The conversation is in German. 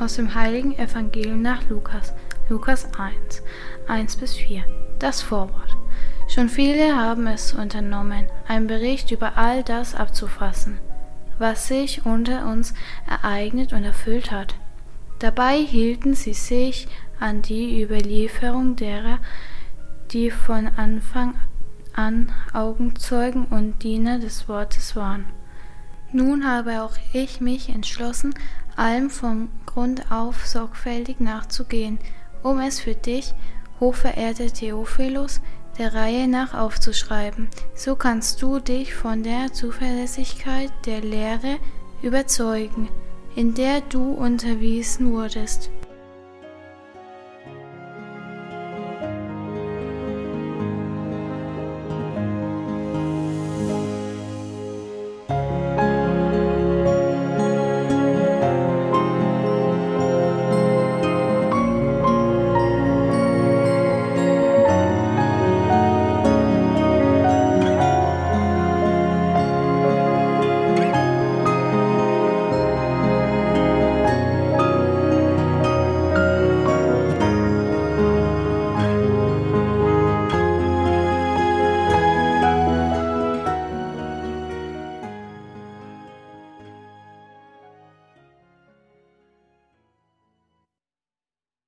Aus dem heiligen Evangelium nach Lukas, Lukas 1, 1 bis 4. Das Vorwort. Schon viele haben es unternommen, einen Bericht über all das abzufassen, was sich unter uns ereignet und erfüllt hat. Dabei hielten sie sich an die Überlieferung derer, die von Anfang an Augenzeugen und Diener des Wortes waren. Nun habe auch ich mich entschlossen, allem vom Grund auf sorgfältig nachzugehen, um es für dich, hochverehrter Theophilus, der Reihe nach aufzuschreiben. So kannst du dich von der Zuverlässigkeit der Lehre überzeugen, in der du unterwiesen wurdest